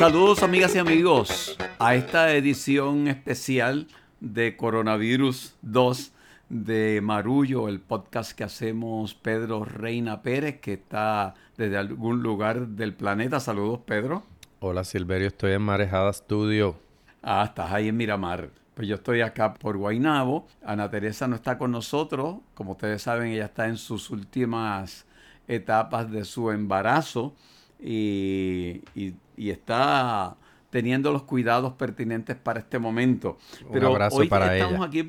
Saludos amigas y amigos a esta edición especial de Coronavirus 2 de Marullo, el podcast que hacemos Pedro Reina Pérez, que está desde algún lugar del planeta. Saludos Pedro. Hola Silverio, estoy en Marejada Studio. Ah, estás ahí en Miramar. Pues yo estoy acá por Guainabo. Ana Teresa no está con nosotros. Como ustedes saben, ella está en sus últimas etapas de su embarazo y, está teniendo los cuidados pertinentes para este momento. Pero un abrazo hoy para estamos aquí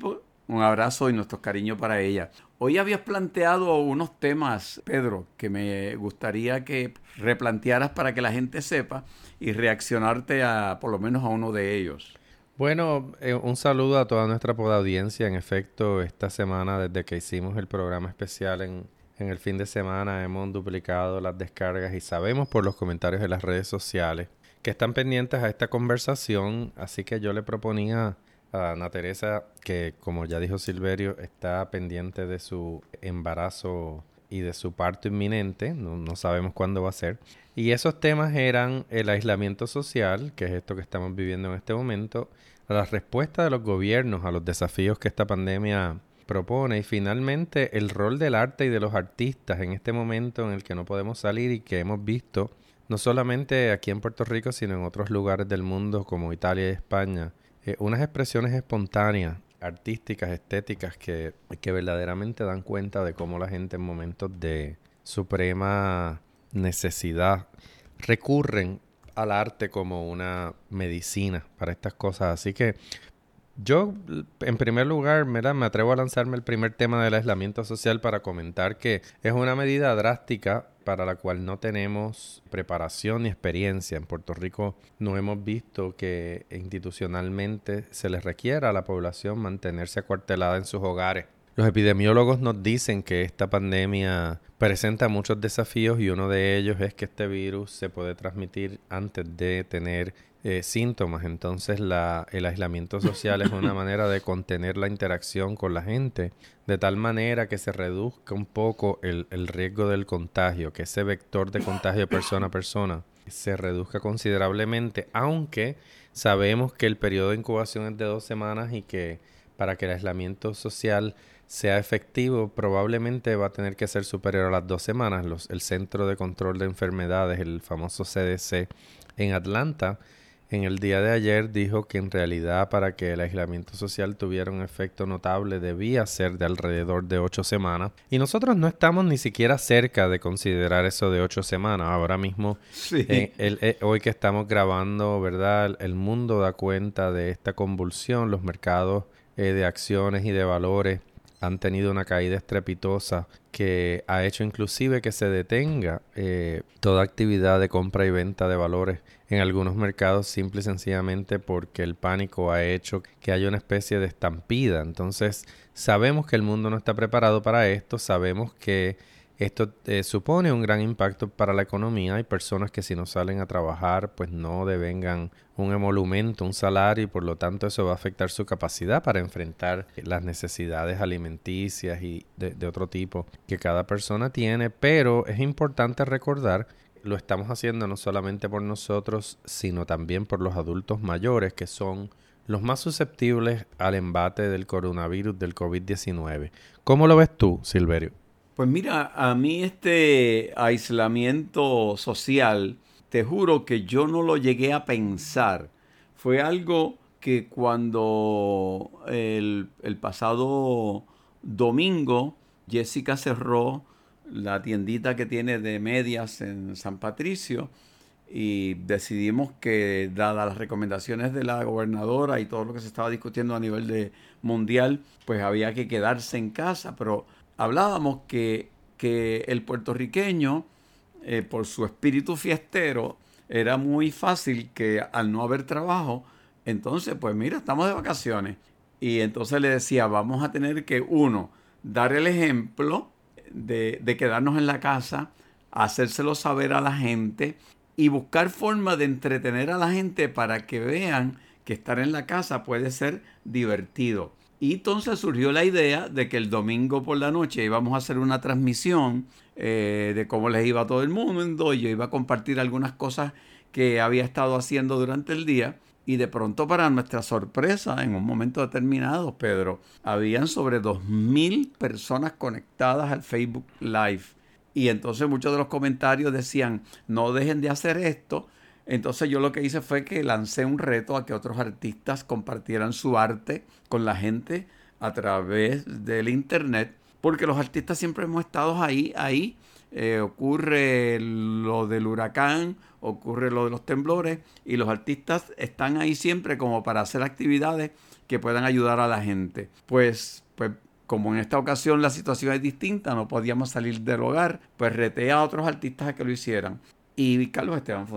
un abrazo y nuestro cariño para ella. Hoy habías planteado unos temas, Pedro, que me gustaría que replantearas para que la gente sepa y reaccionarte a por lo menos a uno de ellos. Bueno, eh, un saludo a toda nuestra audiencia. En efecto, esta semana, desde que hicimos el programa especial en, en el fin de semana hemos duplicado las descargas y sabemos por los comentarios de las redes sociales que están pendientes a esta conversación, así que yo le proponía a Ana Teresa que, como ya dijo Silverio, está pendiente de su embarazo y de su parto inminente, no, no, sabemos cuándo va a ser. Y esos temas eran el aislamiento social, que es esto que estamos viviendo en este momento, la respuesta de los gobiernos a los desafíos que esta pandemia propone y finalmente el rol del arte y de los artistas en este momento en el que no podemos salir y que hemos visto no solamente aquí en Puerto Rico sino en otros lugares del mundo como Italia y España eh, unas expresiones espontáneas artísticas estéticas que, que verdaderamente dan cuenta de cómo la gente en momentos de suprema necesidad recurren al arte como una medicina para estas cosas. Así que yo, en primer lugar, me atrevo a lanzarme el primer tema del aislamiento social para comentar que es una medida drástica para la cual no tenemos preparación ni experiencia. En Puerto Rico no hemos visto que institucionalmente se les requiera a la población mantenerse acuartelada en sus hogares. Los epidemiólogos nos dicen que esta pandemia presenta muchos desafíos y uno de ellos es que este virus se puede transmitir antes de tener eh, síntomas. Entonces la, el aislamiento social es una manera de contener la interacción con la gente de tal manera que se reduzca un poco el, el riesgo del contagio, que ese vector de contagio persona a persona se reduzca considerablemente, aunque sabemos que el periodo de incubación es de dos semanas y que para que el aislamiento social sea efectivo, probablemente va a tener que ser superior a las dos semanas. Los, el Centro de Control de Enfermedades, el famoso CDC en Atlanta, en el día de ayer dijo que en realidad para que el aislamiento social tuviera un efecto notable debía ser de alrededor de ocho semanas. Y nosotros no estamos ni siquiera cerca de considerar eso de ocho semanas. Ahora mismo, eh, eh, hoy que estamos grabando, ¿verdad? El mundo da cuenta de esta convulsión, los mercados eh, de acciones y de valores han tenido una caída estrepitosa que ha hecho inclusive que se detenga toda actividad de compra y venta de valores en algunos mercados simple y sencillamente porque el pánico ha hecho que haya una especie de estampida. Entonces sabemos que el mundo no está preparado para esto, sabemos que esto eh, supone un gran impacto para la economía. Hay personas que si no salen a trabajar pues no devengan un emolumento, un salario y por lo tanto eso va a afectar su capacidad para enfrentar las necesidades alimenticias y de, de otro tipo que cada persona tiene. Pero es importante recordar lo estamos haciendo no solamente por nosotros, sino también por los adultos mayores, que son los más susceptibles al embate del coronavirus del COVID-19. ¿Cómo lo ves tú, Silverio? Pues mira, a mí este aislamiento social, te juro que yo no lo llegué a pensar. Fue algo que cuando el, pasado domingo Jessica cerró la tiendita que tiene de medias en San Patricio y decidimos que, dadas las recomendaciones de la gobernadora y todo lo que se estaba discutiendo a nivel de mundial, pues había que quedarse en casa, pero hablábamos que, que el puertorriqueño, eh, por su espíritu fiestero, era muy fácil que al no haber trabajo, entonces, pues mira, estamos de vacaciones. Y entonces le decía, vamos a tener que, uno, dar el ejemplo de, quedarnos en la casa, hacérselo saber a la gente y buscar formas de entretener a la gente para que vean que estar en la casa puede ser divertido. Y entonces surgió la idea de que el domingo por la noche íbamos a hacer una transmisión eh, de cómo les iba todo el mundo. Yo iba a compartir algunas cosas que había estado haciendo durante el día. Y de pronto, para nuestra sorpresa, en un momento determinado, Pedro, habían sobre 2.000 personas conectadas al Facebook Live. Y entonces muchos de los comentarios decían, no dejen de hacer esto. Entonces yo lo que hice fue que lancé un reto a que otros artistas compartieran su arte con la gente a través del Internet, porque los artistas siempre hemos estado ahí, ahí. Eh, ocurre lo del huracán, ocurre lo de los temblores y los artistas están ahí siempre como para hacer actividades que puedan ayudar a la gente. Pues, pues como en esta ocasión la situación es distinta, no podíamos salir del hogar, pues reté a otros artistas a que lo hicieran. Y Carlos Esteban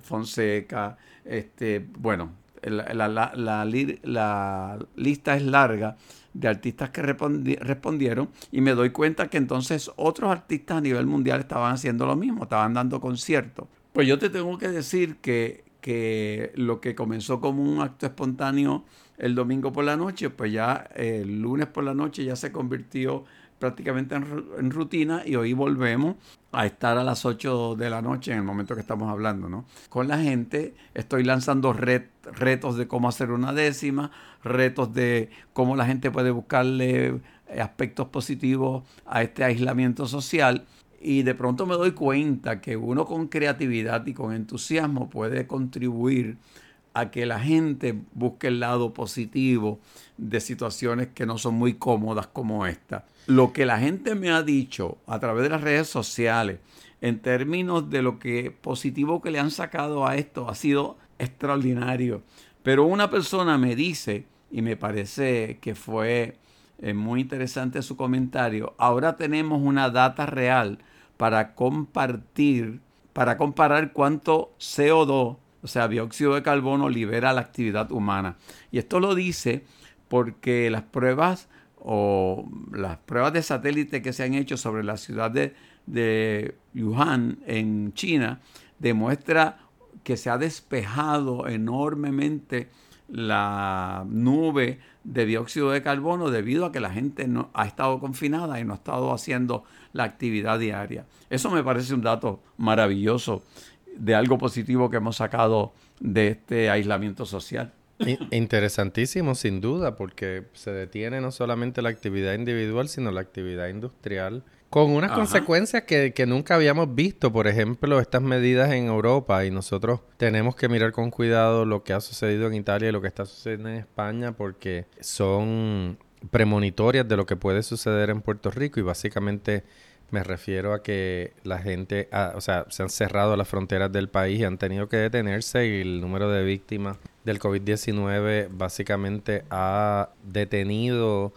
Fonseca, este, bueno, la, la, lista es larga de artistas que respondieron y me doy cuenta que entonces otros artistas a nivel mundial estaban haciendo lo mismo, estaban dando conciertos. Pues yo te tengo que decir que, que lo que comenzó como un acto espontáneo el domingo por la noche, pues ya el lunes por la noche ya se convirtió prácticamente en, rutina y hoy volvemos a estar a las 8 de la noche en el momento que estamos hablando, ¿no? Con la gente estoy lanzando retos de cómo hacer una décima, retos de cómo la gente puede buscarle aspectos positivos a este aislamiento social y de pronto me doy cuenta que uno con creatividad y con entusiasmo puede contribuir a que la gente busque el lado positivo de situaciones que no son muy cómodas como esta. Lo que la gente me ha dicho a través de las redes sociales en términos de lo que positivo que le han sacado a esto ha sido extraordinario. Pero una persona me dice, y me parece que fue es muy interesante su comentario. Ahora tenemos una data real para compartir, para comparar cuánto CO2, o sea, dióxido de carbono, libera la actividad humana. Y esto lo dice porque las pruebas o las pruebas de satélite que se han hecho sobre la ciudad de, de Wuhan en China demuestra que se ha despejado enormemente la nube de dióxido de carbono debido a que la gente no ha estado confinada y no ha estado haciendo la actividad diaria. Eso me parece un dato maravilloso de algo positivo que hemos sacado de este aislamiento social. Interesantísimo, sin duda, porque se detiene no solamente la actividad individual, sino la actividad industrial con unas consecuencias que, que, nunca habíamos visto. Por ejemplo, estas medidas en Europa y nosotros tenemos que mirar con cuidado lo que ha sucedido en Italia y lo que está sucediendo en España porque son premonitorias de lo que puede suceder en Puerto Rico y básicamente me refiero a que la gente, ah, o sea, se han cerrado las fronteras del país y han tenido que detenerse y el número de víctimas del COVID-19 básicamente ha detenido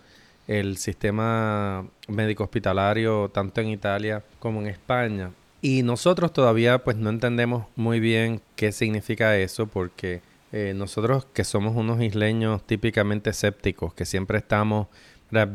el sistema médico hospitalario tanto en Italia como en España. Y nosotros todavía pues no entendemos muy bien qué significa eso porque eh, nosotros que somos unos isleños típicamente escépticos, que siempre estamos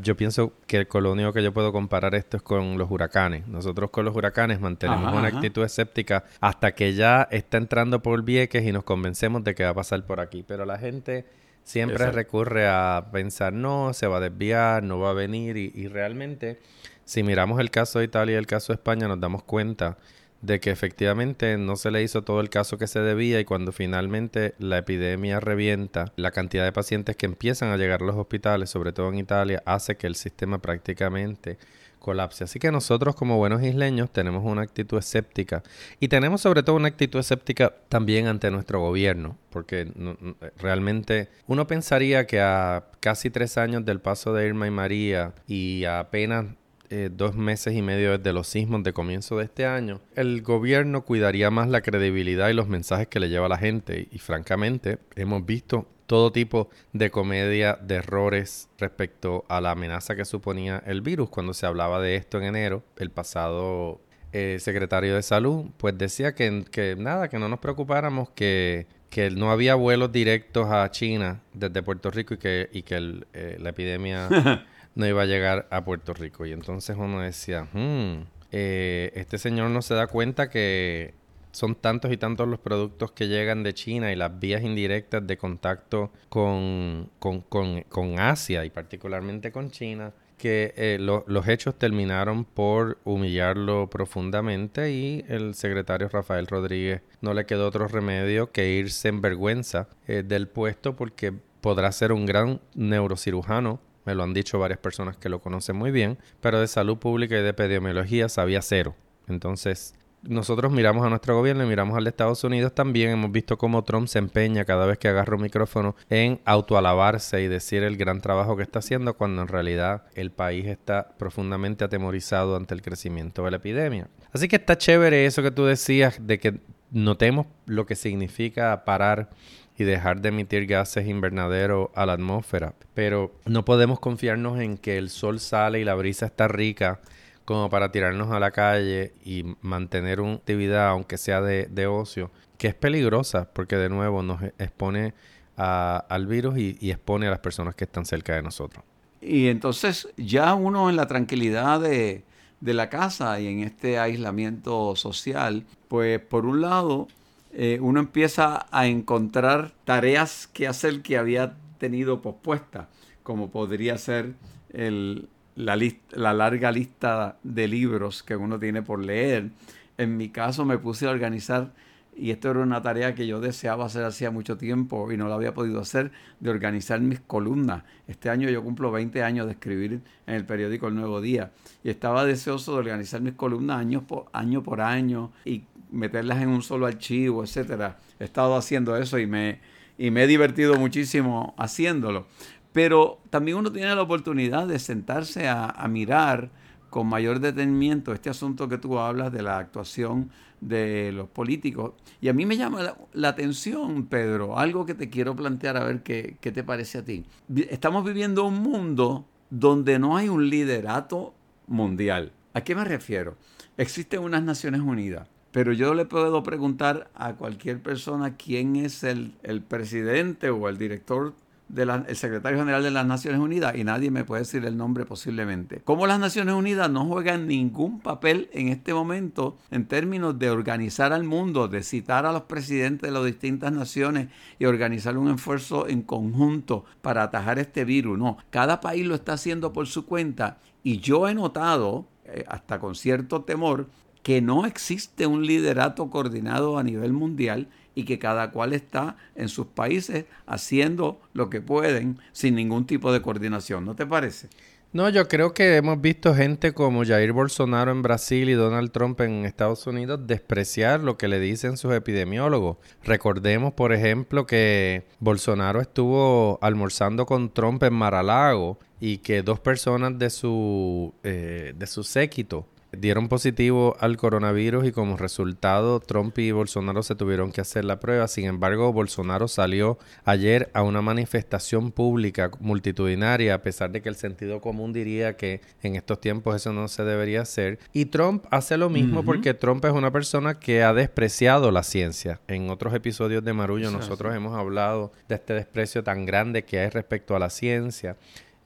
yo pienso que con lo único que yo puedo comparar esto es con los huracanes. Nosotros con los huracanes mantenemos una actitud escéptica hasta que ya está entrando por Vieques y nos convencemos de que va a pasar por aquí. Pero la gente Siempre recurre a pensar, no, se va a desviar, no va a venir y, realmente, si miramos el caso de Italia y el caso de España, nos damos cuenta de que efectivamente no se le hizo todo el caso que se debía y cuando finalmente la epidemia revienta, la cantidad de pacientes que empiezan a llegar a los hospitales, sobre todo en Italia, hace que el sistema prácticamente colapse. Así que nosotros como buenos isleños tenemos una actitud escéptica y tenemos sobre todo una actitud escéptica también ante nuestro gobierno, porque realmente uno pensaría que a casi tres años del paso de Irma y María y apenas eh, dos meses y medio desde los sismos de comienzo de este año, el gobierno cuidaría más la credibilidad y los mensajes que le lleva a la gente y francamente hemos visto todo tipo de comedia de errores respecto a la amenaza que suponía el virus. Cuando se hablaba de esto en enero, el pasado eh, secretario de salud, pues decía que, nada, que no nos preocupáramos, que, que no había vuelos directos a China desde Puerto Rico y que, y que eh, la epidemia no iba a llegar a Puerto Rico. Y entonces uno decía, hmm, eh, este señor no se da cuenta que son tantos y tantos los productos que llegan de China y las vías indirectas de contacto con, con, Asia y particularmente con China, que eh, los hechos terminaron por humillarlo profundamente y el secretario Rafael Rodríguez no le quedó otro remedio que irse en vergüenza eh, del puesto porque podrá ser un gran neurocirujano me lo han dicho varias personas que lo conocen muy bien, pero de salud pública y de epidemiología sabía cero. Entonces, nosotros miramos a nuestro gobierno y miramos al de Estados Unidos también. Hemos visto cómo Trump se empeña cada vez que agarra un micrófono en autoalabarse y decir el gran trabajo que está haciendo, cuando en realidad el país está profundamente atemorizado ante el crecimiento de la epidemia. Así que está chévere eso que tú decías de que notemos lo que significa parar y dejar de emitir gases invernadero a la atmósfera. Pero no podemos confiarnos en que el sol sale y la brisa está rica como para tirarnos a la calle y mantener una actividad, aunque sea de, ocio, que es peligrosa porque de nuevo nos expone al virus y, y expone a las personas que están cerca de nosotros. Y entonces ya uno en la tranquilidad de, de la casa y en este aislamiento social, pues por un lado eh, uno empieza a encontrar tareas que hacer que había tenido pospuesta, como podría ser la, la larga lista de libros que uno tiene por leer. En mi caso me puse a organizar y esto era una tarea que yo deseaba hacer hacía mucho tiempo y no la había podido hacer, de organizar mis columnas. Este año yo cumplo 20 años de escribir en el periódico El Nuevo Día y estaba deseoso de organizar mis columnas año por año, por año meterlas en un solo archivo, etcétera. He estado haciendo eso y me, y me he divertido muchísimo haciéndolo. Pero también uno tiene la oportunidad de sentarse a, mirar con mayor detenimiento este asunto que tú hablas de la actuación de los políticos. Y a mí me llama la, atención, Pedro, algo que te quiero plantear a ver qué, qué te parece a ti. Estamos viviendo un mundo donde no hay un liderato mundial. ¿A qué me refiero? Existen unas Naciones Unidas pero yo le puedo preguntar a cualquier persona quién es el, presidente o el director del secretario general de las Naciones Unidas y nadie me puede decir el nombre posiblemente. Como las Naciones Unidas no juegan ningún papel en este momento en términos de organizar al mundo, de citar a los presidentes de las distintas naciones y organizar un esfuerzo en conjunto para atajar este virus. No, cada país lo está haciendo por su cuenta y yo he notado, eh, hasta con cierto temor, que no existe un liderato coordinado a nivel mundial y que cada cual está en sus países haciendo lo que pueden sin ningún tipo de coordinación. ¿No te parece? No, yo creo que hemos visto gente como Jair Bolsonaro en Brasil y Donald Trump en Estados Unidos despreciar lo que le dicen sus epidemiólogos. Recordemos, por ejemplo, que Bolsonaro estuvo almorzando con Trump en Maralago y que dos personas de su, eh, de su séquito dieron positivo al coronavirus y como resultado Trump y Bolsonaro se tuvieron que hacer la prueba. Sin embargo, Bolsonaro salió ayer a una manifestación pública multitudinaria a pesar de que el sentido común diría que en estos tiempos eso no se debería hacer. Y Trump hace lo mismo porque Trump es una persona que ha despreciado la ciencia. En otros episodios de Marullo nosotros hemos hablado de este desprecio tan grande que hay respecto a la ciencia.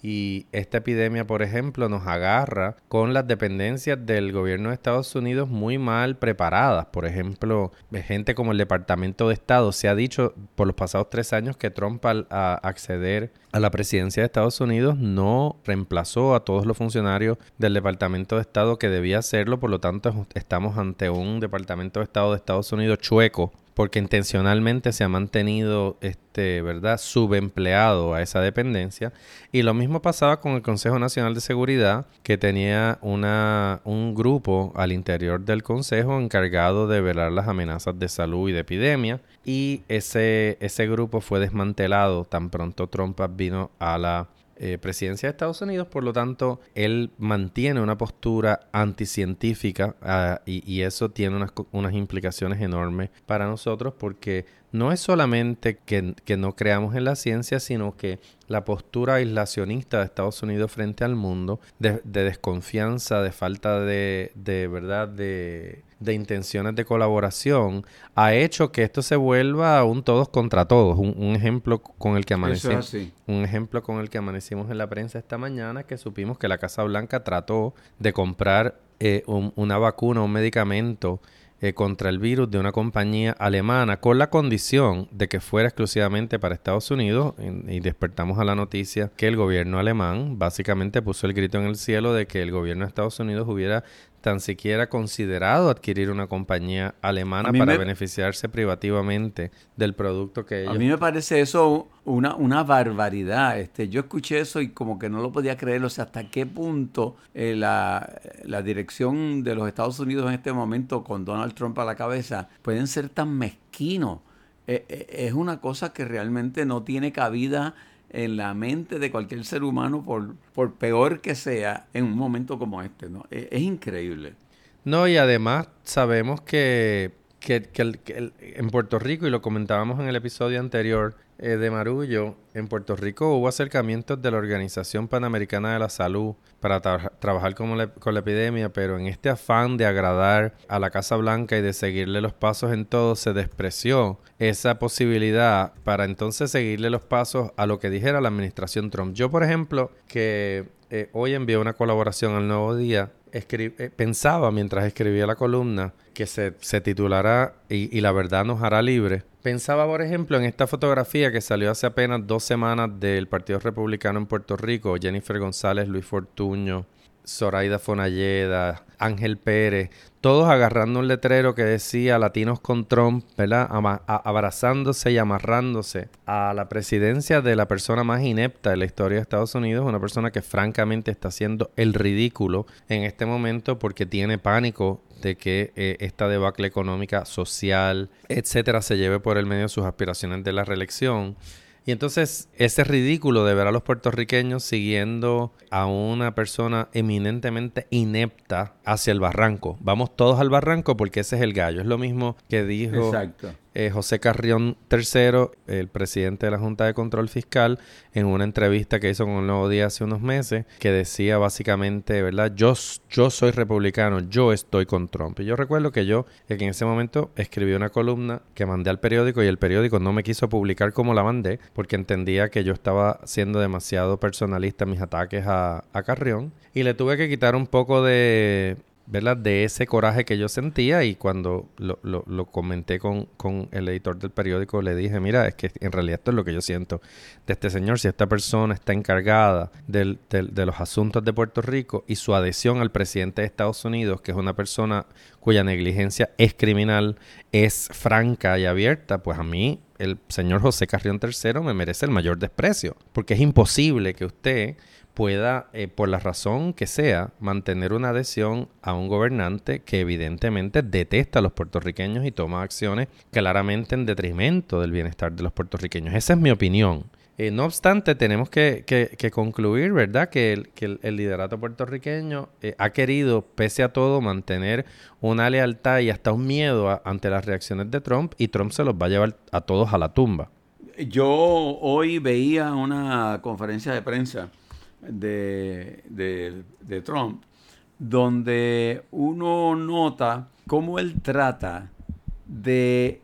Y esta epidemia, por ejemplo, nos agarra con las dependencias del gobierno de Estados Unidos muy mal preparadas. Por ejemplo, gente como el Departamento de Estado. Se ha dicho por los pasados tres años que Trump al acceder a la presidencia de Estados Unidos no reemplazó a todos los funcionarios del Departamento de Estado que debía hacerlo. Por lo tanto, estamos ante un Departamento de Estado de Estados Unidos chueco porque intencionalmente se ha mantenido este, ¿verdad?, subempleado a esa dependencia. Y lo mismo pasaba con el Consejo Nacional de Seguridad, que tenía una, un grupo al interior del Consejo encargado de velar las amenazas de salud y de epidemia. Y ese, ese grupo fue desmantelado tan pronto Trump vino a la eh, presidencia de Estados Unidos, por lo tanto, él mantiene una postura anticientífica ah, y, eso tiene unas, unas, implicaciones enormes para nosotros porque no es solamente que, no creamos en la ciencia, sino que la postura aislacionista de Estados Unidos frente al mundo, de, desconfianza, de falta de, de verdad, de, de, intenciones de colaboración, ha hecho que esto se vuelva un todos contra todos. Un, ejemplo con el que amanecimos, un ejemplo con el que amanecimos en la prensa esta mañana, que supimos que la Casa Blanca trató de comprar eh, una vacuna, un medicamento eh, contra el virus de una compañía alemana con la condición de que fuera exclusivamente para Estados Unidos y, despertamos a la noticia que el gobierno alemán básicamente puso el grito en el cielo de que el gobierno de Estados Unidos hubiera tan siquiera considerado adquirir una compañía alemana para beneficiarse privativamente del producto que ellos... A mí me parece eso una, una barbaridad. Este, yo escuché eso y como que no lo podía creer. O sea, hasta qué punto eh, la, la, dirección de los Estados Unidos en este momento con Donald Trump a la cabeza pueden ser tan mezquinos. Eh, eh, es una cosa que realmente no tiene cabida en la mente de cualquier ser humano, por, por peor que sea, en un momento como este. ¿no? Es, increíble. No, y además sabemos que, que, en Puerto Rico, y lo comentábamos en el episodio anterior eh, de Marullo, en Puerto Rico hubo acercamientos de la Organización Panamericana de la Salud para trabajar con la, epidemia, pero en este afán de agradar a la Casa Blanca y de seguirle los pasos en todo, se despreció esa posibilidad para entonces seguirle los pasos a lo que dijera la administración Trump. Yo, por ejemplo, que eh, hoy envié una colaboración al Nuevo Día, pensaba mientras escribía la columna que se, se titulará y, y, la verdad nos hará libre. Pensaba, por ejemplo, en esta fotografía que salió hace apenas dos semanas del Partido Republicano en Puerto Rico, Jennifer González, Luis Fortuño, Zoraida Fonalleda, Ángel Pérez, todos agarrando un letrero que decía Latinos con Trump, ¿verdad? abrazándose y amarrándose a la presidencia de la persona más inepta de la historia de Estados Unidos, una persona que francamente está haciendo el ridículo en este momento porque tiene pánico de que eh, esta debacle económica, social, etcétera, se lleve por el medio de sus aspiraciones de la reelección. Y entonces ese ridículo de ver a los puertorriqueños siguiendo a una persona eminentemente inepta hacia el barranco. Vamos todos al barranco porque ese es el gallo. Es lo mismo que dijo Exacto. Eh, José Carrión III, el presidente de la Junta de Control Fiscal, en una entrevista que hizo con el Nuevo Día hace unos meses, que decía básicamente, ¿verdad? Yo, soy republicano, yo estoy con Trump. Y yo recuerdo que yo, que en ese momento escribí una columna que mandé al periódico y el periódico no me quiso publicar como la mandé, porque entendía que yo estaba siendo demasiado personalista en mis ataques a Carrión. Y le tuve que quitar un poco de ¿verdad? De ese coraje que yo sentía y cuando lo, lo, comenté con, con, el editor del periódico le dije, mira, es que en realidad esto es lo que yo siento de este señor, si esta persona está encargada de los asuntos de Puerto Rico y su adhesión al presidente de Estados Unidos, que es una persona cuya negligencia es criminal, es franca y abierta, pues a mí el señor José Carrión III me merece el mayor desprecio, porque es imposible que usted pueda, eh, por la razón que sea, mantener una adhesión a un gobernante que evidentemente detesta a los puertorriqueños y toma acciones claramente en detrimento del bienestar de los puertorriqueños. Esa es mi opinión. Eh, no obstante, tenemos que, concluir, ¿verdad?, que el, liderato puertorriqueño eh, ha querido, pese a todo, mantener una lealtad y hasta un miedo ante las reacciones de Trump y Trump se los va a llevar a todos a la tumba. Yo hoy veía una conferencia de prensa de, de, Trump, donde uno nota cómo él trata de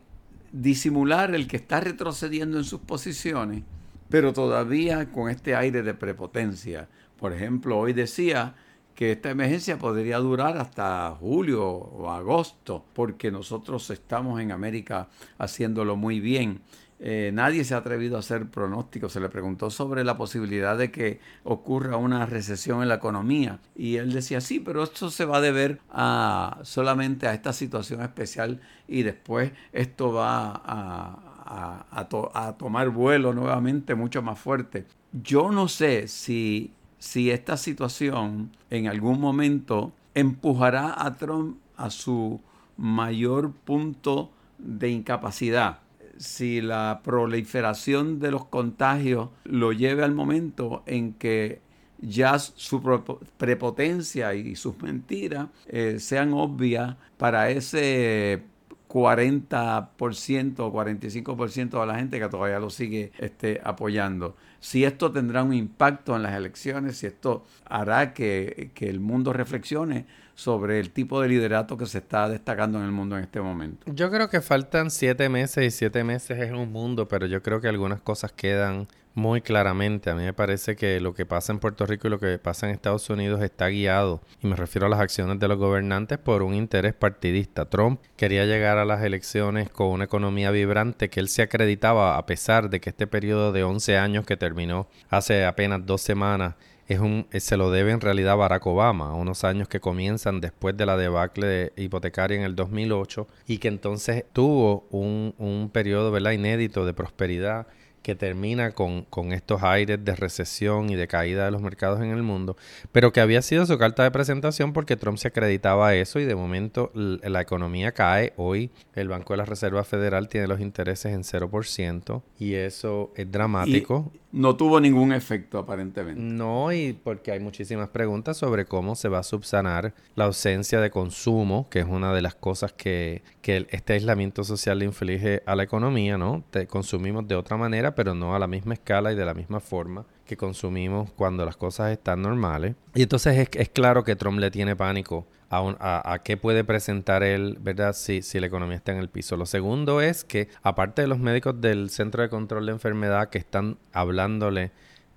disimular el que está retrocediendo en sus posiciones, pero todavía con este aire de prepotencia. Por ejemplo, hoy decía que esta emergencia podría durar hasta julio o agosto, porque nosotros estamos en América haciéndolo muy bien. Eh, nadie se ha atrevido a hacer pronósticos. Se le preguntó sobre la posibilidad de que ocurra una recesión en la economía. Y él decía, sí, pero esto se va a deber a, solamente a esta situación especial y después esto va a, a, tomar vuelo nuevamente mucho más fuerte. Yo no sé si, si esta situación en algún momento empujará a Trump a su mayor punto de incapacidad si la proliferación de los contagios lo lleve al momento en que ya su prepotencia y sus mentiras eh, sean obvias para ese 40% o 45% de la gente que todavía lo sigue este, apoyando. si esto tendrá un impacto en las elecciones, si esto hará que, que el mundo reflexione sobre el tipo de liderato que se está destacando en el mundo en este momento. Yo creo que faltan siete meses y siete meses es un mundo, pero yo creo que algunas cosas quedan muy claramente. A mí me parece que lo que pasa en Puerto Rico y lo que pasa en Estados Unidos está guiado, y me refiero a las acciones de los gobernantes, por un interés partidista. Trump quería llegar a las elecciones con una economía vibrante que él se acreditaba a pesar de que este periodo de 11 años que terminó hace apenas dos semanas es un, se lo debe en realidad a Barack Obama, unos años que comienzan después de la debacle hipotecaria en el 2008 y que entonces tuvo un, un periodo ¿verdad? inédito de prosperidad que termina con, con, estos aires de recesión y de caída de los mercados en el mundo, pero que había sido su carta de presentación porque Trump se acreditaba a eso y de momento la economía cae. Hoy el Banco de la Reserva Federal tiene los intereses en 0% y eso es dramático no tuvo ningún efecto aparentemente. No, y porque hay muchísimas preguntas sobre cómo se va a subsanar la ausencia de consumo, que es una de las cosas que, que este aislamiento social le inflige a la economía, ¿no? Te consumimos de otra manera, pero no a la misma escala y de la misma forma que consumimos cuando las cosas están normales. Y entonces es, es claro que Trump le tiene pánico a, qué puede presentar él, ¿verdad? Si, si la economía está en el piso. Lo segundo es que, aparte de los médicos del Centro de Control de Enfermedad que están hablándole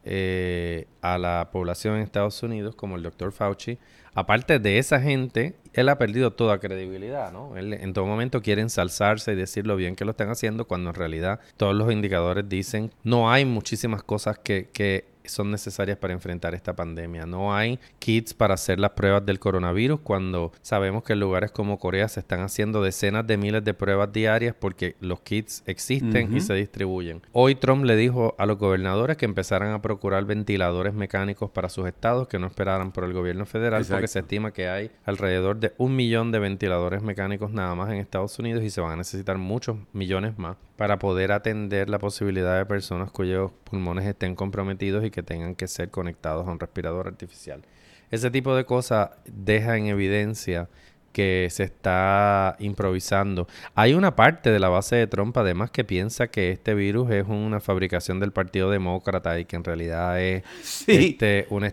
eh, a la población en Estados Unidos, como el doctor Fauci, aparte de esa gente, él ha perdido toda credibilidad, ¿no? Él en todo momento quiere ensalzarse y decir lo bien que lo están haciendo, cuando en realidad todos los indicadores dicen no hay muchísimas cosas que, que son necesarias para enfrentar esta pandemia. No hay kits para hacer las pruebas del coronavirus cuando sabemos que en lugares como Corea se están haciendo decenas de miles de pruebas diarias porque los kits existen y se distribuyen. Hoy Trump le dijo a los gobernadores que empezaran a procurar ventiladores mecánicos para sus estados, que no esperaran por el gobierno federal, porque se estima que hay alrededor de un millón de ventiladores mecánicos nada más en Estados Unidos y se van a necesitar muchos millones más para poder atender la posibilidad de personas cuyos pulmones estén comprometidos y que tengan que ser conectados a un respirador artificial. Ese tipo de cosas deja en evidencia que se está improvisando. Hay una parte de la base de Trump además que piensa que este virus es una fabricación del Partido Demócrata y que en realidad es este, una,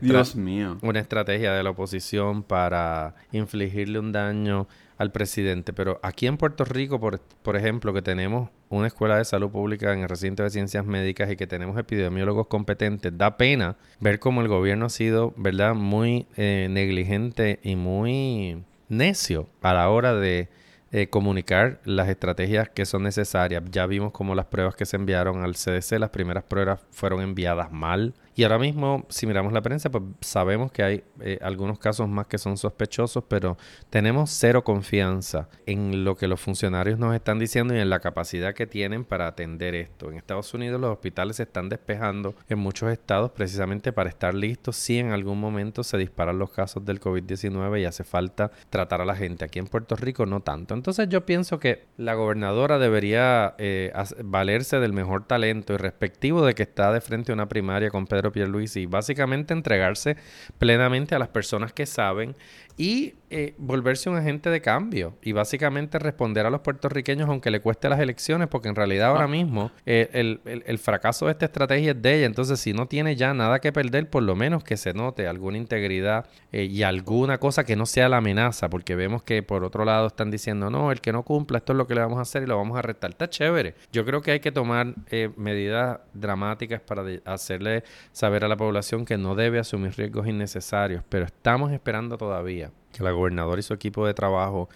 una estrategia de la oposición para infligirle un daño al presidente. Pero aquí en Puerto Rico, por, por ejemplo, que tenemos una escuela de salud pública en el recinto de ciencias médicas y que tenemos epidemiólogos competentes, da pena ver cómo el gobierno ha sido, ¿verdad?, muy eh, negligente y muy necio a la hora de eh, comunicar las estrategias que son necesarias. Ya vimos cómo las pruebas que se enviaron al CDC, las primeras pruebas fueron enviadas mal. Y ahora mismo, si miramos la prensa, pues sabemos que hay eh, algunos casos más que son sospechosos, pero tenemos cero confianza en lo que los funcionarios nos están diciendo y en la capacidad que tienen para atender esto. En Estados Unidos los hospitales se están despejando en muchos estados precisamente para estar listos si en algún momento se disparan los casos del COVID-19 y hace falta tratar a la gente. Aquí en Puerto Rico no tanto. Entonces yo pienso que la gobernadora debería eh, valerse del mejor talento y respectivo de que está de frente a una primaria con Pedro y Básicamente entregarse plenamente a las personas que saben y eh, volverse un agente de cambio y básicamente responder a los puertorriqueños aunque le cueste las elecciones, porque en realidad ahora ah. mismo eh, el, el, fracaso de esta estrategia es de ella. Entonces, si no tiene ya nada que perder, por lo menos que se note alguna integridad eh, y alguna cosa que no sea la amenaza, porque vemos que por otro lado están diciendo, no, el que no cumpla, esto es lo que le vamos a hacer y lo vamos a arrestar. Está chévere. Yo creo que hay que tomar medidas dramáticas para hacerle saber a la población que no debe asumir riesgos innecesarios, pero estamos esperando todavía que la gobernadora y su equipo de trabajo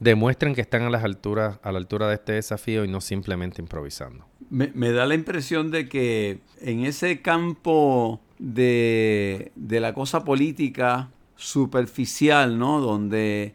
demuestren que están a las alturas, a la altura de este desafío y no simplemente improvisando. Me, da la impresión de que en ese campo de, de la cosa política superficial, ¿no? Donde,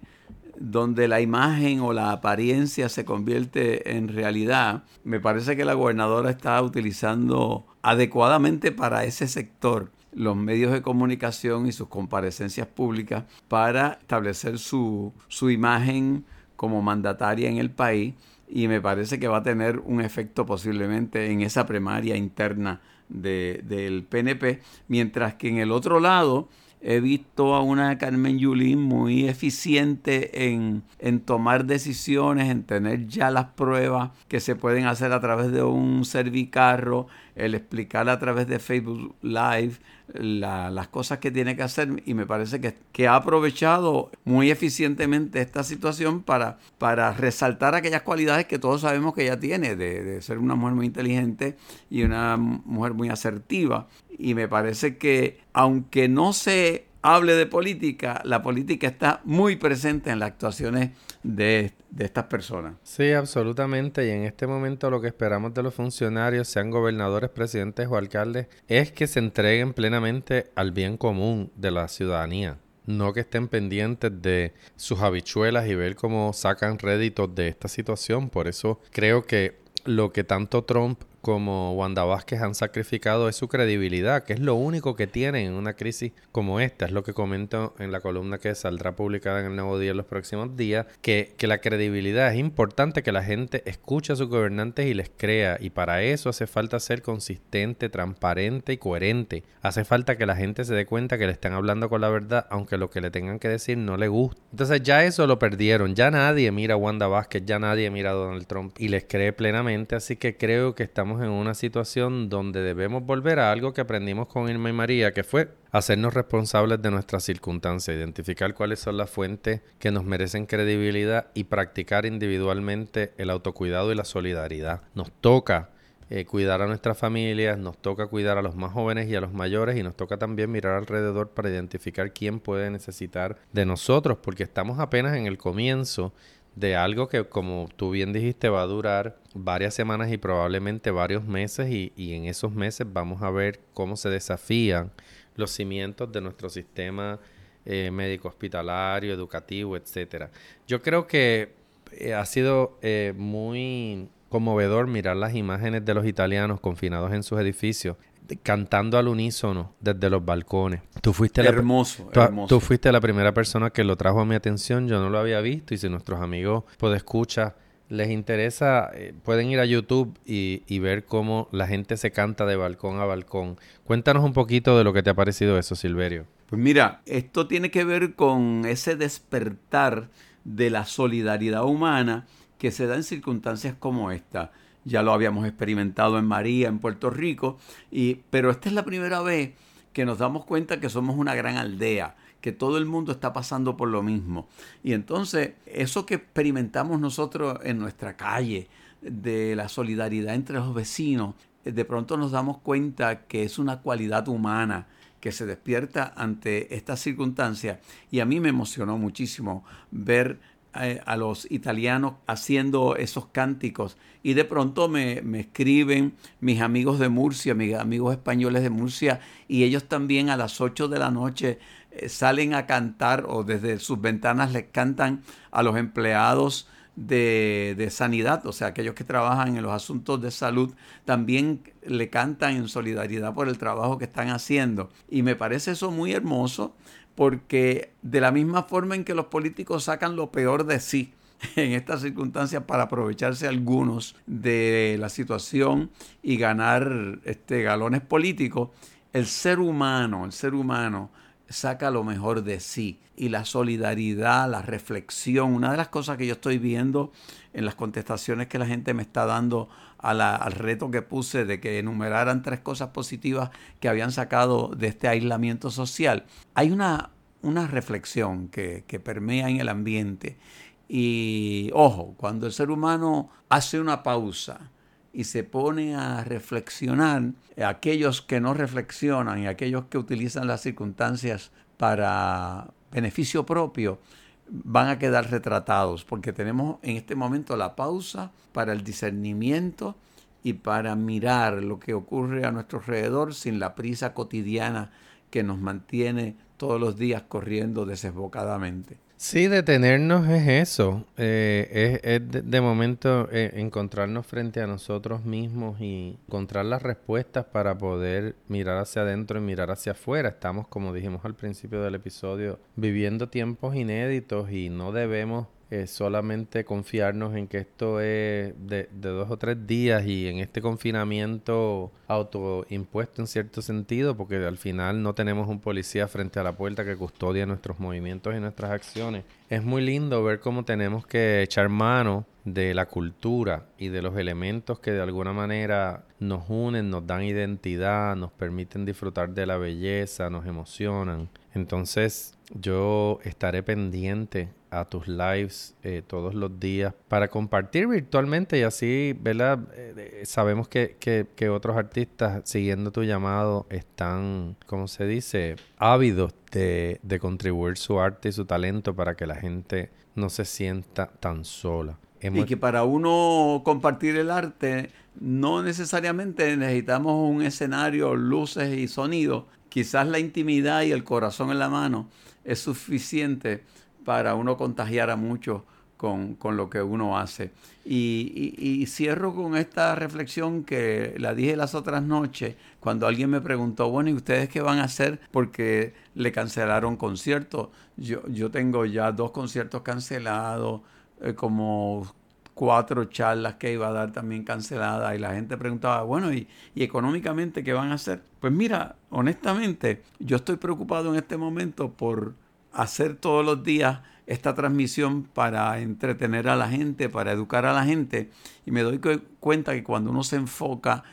donde la imagen o la apariencia se convierte en realidad, me parece que la gobernadora está utilizando adecuadamente para ese sector los medios de comunicación y sus comparecencias públicas para establecer su, imagen como mandataria en el país y me parece que va a tener un efecto posiblemente en esa primaria interna del PNP, mientras que en el otro lado he visto a una Carmen Yulín muy eficiente en, en, tomar decisiones, en tener ya las pruebas que se pueden hacer a través de un servicarro, el explicar a través de Facebook Live las cosas que tiene que hacer y me parece que, que, ha aprovechado muy eficientemente esta situación para, para resaltar aquellas cualidades que todos sabemos que ella tiene, de, de ser una mujer muy inteligente y una mujer muy asertiva. Y me parece que aunque no se hable de política, la política está muy presente en las actuaciones de, estas personas. Sí, absolutamente. Y en este momento lo que esperamos de los funcionarios, sean gobernadores, presidentes o alcaldes, es que se entreguen plenamente al bien común de la ciudadanía. No que estén pendientes de sus habichuelas y ver cómo sacan réditos de esta situación. Por eso creo que lo que tanto Trump como Wanda Vázquez han sacrificado es su credibilidad, que es lo único que tienen en una crisis como esta. Es lo que comento en la columna que saldrá publicada en el Nuevo Día en los próximos días, que, que la credibilidad es importante que la gente escuche a sus gobernantes y les crea. Y para eso hace falta ser consistente, transparente y coherente. Hace falta que la gente se dé cuenta que le están hablando con la verdad, aunque lo que le tengan que decir no le guste. Entonces ya eso lo perdieron. Ya nadie mira a Wanda Vázquez, ya nadie mira a Donald Trump y les cree plenamente. Así que creo que estamos en una situación donde debemos volver a algo que aprendimos con Irma y María, que fue hacernos responsables de nuestras circunstancias, identificar cuáles son las fuentes que nos merecen credibilidad y practicar individualmente el autocuidado y la solidaridad. Nos toca eh, cuidar a nuestras familias, nos toca cuidar a los más jóvenes y a los mayores y nos toca también mirar alrededor para identificar quién puede necesitar de nosotros, porque estamos apenas en el comienzo de algo que, como tú bien dijiste, va a durar varias semanas y probablemente varios meses y, en esos meses vamos a ver cómo se desafían los cimientos de nuestro sistema eh, médico hospitalario, educativo, etcétera. Yo creo que eh, ha sido eh, muy conmovedor mirar las imágenes de los italianos confinados en sus edificios cantando al unísono desde los balcones. Tú fuiste hermoso, la, hermoso. Tú fuiste la primera persona que lo trajo a mi atención. Yo no lo había visto y si nuestros amigos pues escucha les interesa, eh, pueden ir a YouTube y, y, ver cómo la gente se canta de balcón a balcón. Cuéntanos un poquito de lo que te ha parecido eso, Silverio. Pues mira, esto tiene que ver con ese despertar de la solidaridad humana que se da en circunstancias como esta ya lo habíamos experimentado en María, en Puerto Rico, y, pero esta es la primera vez que nos damos cuenta que somos una gran aldea, que todo el mundo está pasando por lo mismo. Y entonces, eso que experimentamos nosotros en nuestra calle, de la solidaridad entre los vecinos, de pronto nos damos cuenta que es una cualidad humana que se despierta ante estas circunstancias. Y a mí me emocionó muchísimo ver a, los italianos haciendo esos cánticos y de pronto me, me, escriben mis amigos de Murcia, mis amigos españoles de Murcia y ellos también a las 8 de la noche eh, salen a cantar o desde sus ventanas les cantan a los empleados de, de, sanidad, o sea, aquellos que trabajan en los asuntos de salud, también le cantan en solidaridad por el trabajo que están haciendo. Y me parece eso muy hermoso porque de la misma forma en que los políticos sacan lo peor de sí en estas circunstancias para aprovecharse algunos de la situación y ganar este, galones políticos, el ser humano, el ser humano saca lo mejor de sí. Y la solidaridad, la reflexión, una de las cosas que yo estoy viendo en las contestaciones que la gente me está dando al reto que puse de que enumeraran tres cosas positivas que habían sacado de este aislamiento social. Hay una, una reflexión que, que permea en el ambiente y ojo, cuando el ser humano hace una pausa, y se pone a reflexionar, aquellos que no reflexionan y aquellos que utilizan las circunstancias para beneficio propio, van a quedar retratados, porque tenemos en este momento la pausa para el discernimiento y para mirar lo que ocurre a nuestro alrededor sin la prisa cotidiana que nos mantiene todos los días corriendo desesbocadamente. Sí, detenernos es eso, eh, es, de, momento eh, encontrarnos frente a nosotros mismos y encontrar las respuestas para poder mirar hacia adentro y mirar hacia afuera. Estamos, como dijimos al principio del episodio, viviendo tiempos inéditos y no debemos eh, solamente confiarnos en que esto es de, de, dos o tres días y en este confinamiento autoimpuesto en cierto sentido, porque al final no tenemos un policía frente a la puerta que custodia nuestros movimientos y nuestras acciones. Es muy lindo ver cómo tenemos que echar mano de la cultura y de los elementos que de alguna manera nos unen, nos dan identidad, nos permiten disfrutar de la belleza, nos emocionan. Entonces yo estaré pendiente a tus lives eh, todos los días para compartir virtualmente y así, ¿verdad? Eh, sabemos que, que, que, otros artistas siguiendo tu llamado están, ¿cómo se dice?, ávidos de, de contribuir su arte y su talento para que la gente no se sienta tan sola. Y que para uno compartir el arte no necesariamente necesitamos un escenario, luces y sonido. Quizás la intimidad y el corazón en la mano es suficiente para uno contagiar a muchos con, lo que uno hace. Y, cierro con esta reflexión que la dije las otras noches, cuando alguien me preguntó, bueno, ¿y ustedes qué van a hacer? Porque le cancelaron conciertos. Yo, yo tengo ya dos conciertos cancelados, eh, como cuatro charlas que iba a dar también canceladas y la gente preguntaba, bueno, ¿y, ¿y, económicamente qué van a hacer? Pues mira, honestamente, yo estoy preocupado en este momento por hacer todos los días esta transmisión para entretener a la gente, para educar a la gente. Y me doy cuenta que cuando uno se enfoca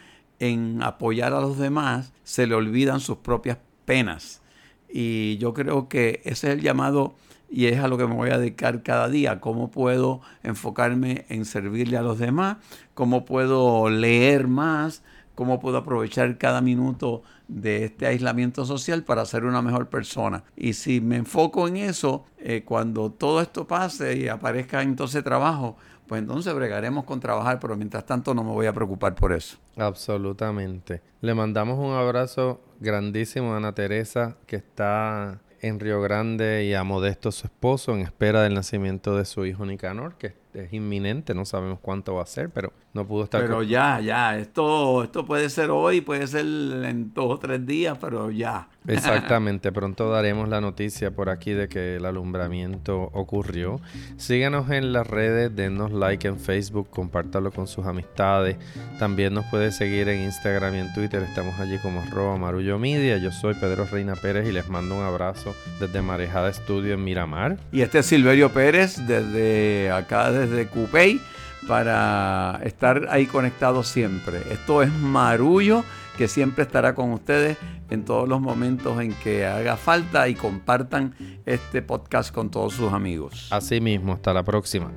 en apoyar a los demás, se le olvidan sus propias penas. Y yo creo que ese es el llamado y es a lo que me voy a dedicar cada día. Cómo puedo enfocarme en servirle a los demás, cómo puedo leer más, cómo puedo aprovechar cada minuto de este aislamiento social para ser una mejor persona. Y si me enfoco en eso, eh, cuando todo esto pase y aparezca entonces trabajo, pues entonces bregaremos con trabajar, pero mientras tanto no me voy a preocupar por eso. Absolutamente. Le mandamos un abrazo grandísimo a Ana Teresa, que está en Río Grande y a Modesto su esposo en espera del nacimiento de su hijo Nicanor, que es inminente, no sabemos cuánto va a ser, pero no pudo estar. Pero ya, ya, esto, esto puede ser hoy, puede ser en dos o tres días, pero ya. Exactamente, pronto daremos la noticia por aquí de que el alumbramiento ocurrió. Síganos en las redes, denos like en Facebook, compártalo con sus amistades. También nos puede seguir en Instagram y en Twitter, estamos allí como arroba marullo media. Yo soy Pedro Reina Pérez y les mando un abrazo desde Marejada Estudio en Miramar. Y este es Silverio Pérez desde acá, desde Cupey para estar ahí conectados siempre. Esto es Marullo, que siempre estará con ustedes en todos los momentos en que haga falta y compartan este podcast con todos sus amigos. Así mismo, hasta la próxima.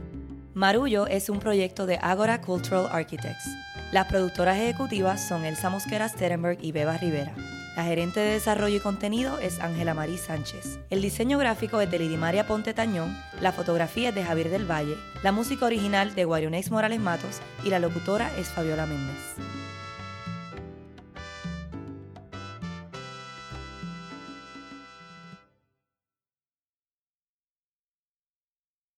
Marullo es un proyecto de Agora Cultural Architects. Las productoras ejecutivas son Elsa Mosquera Sterenberg y Beba Rivera. La gerente de desarrollo y contenido es Ángela Marí Sánchez. El diseño gráfico es de Lidimaria Ponte Tañón, la fotografía es de Javier del Valle, la música original de Guarionex Morales Matos y la locutora es Fabiola Méndez.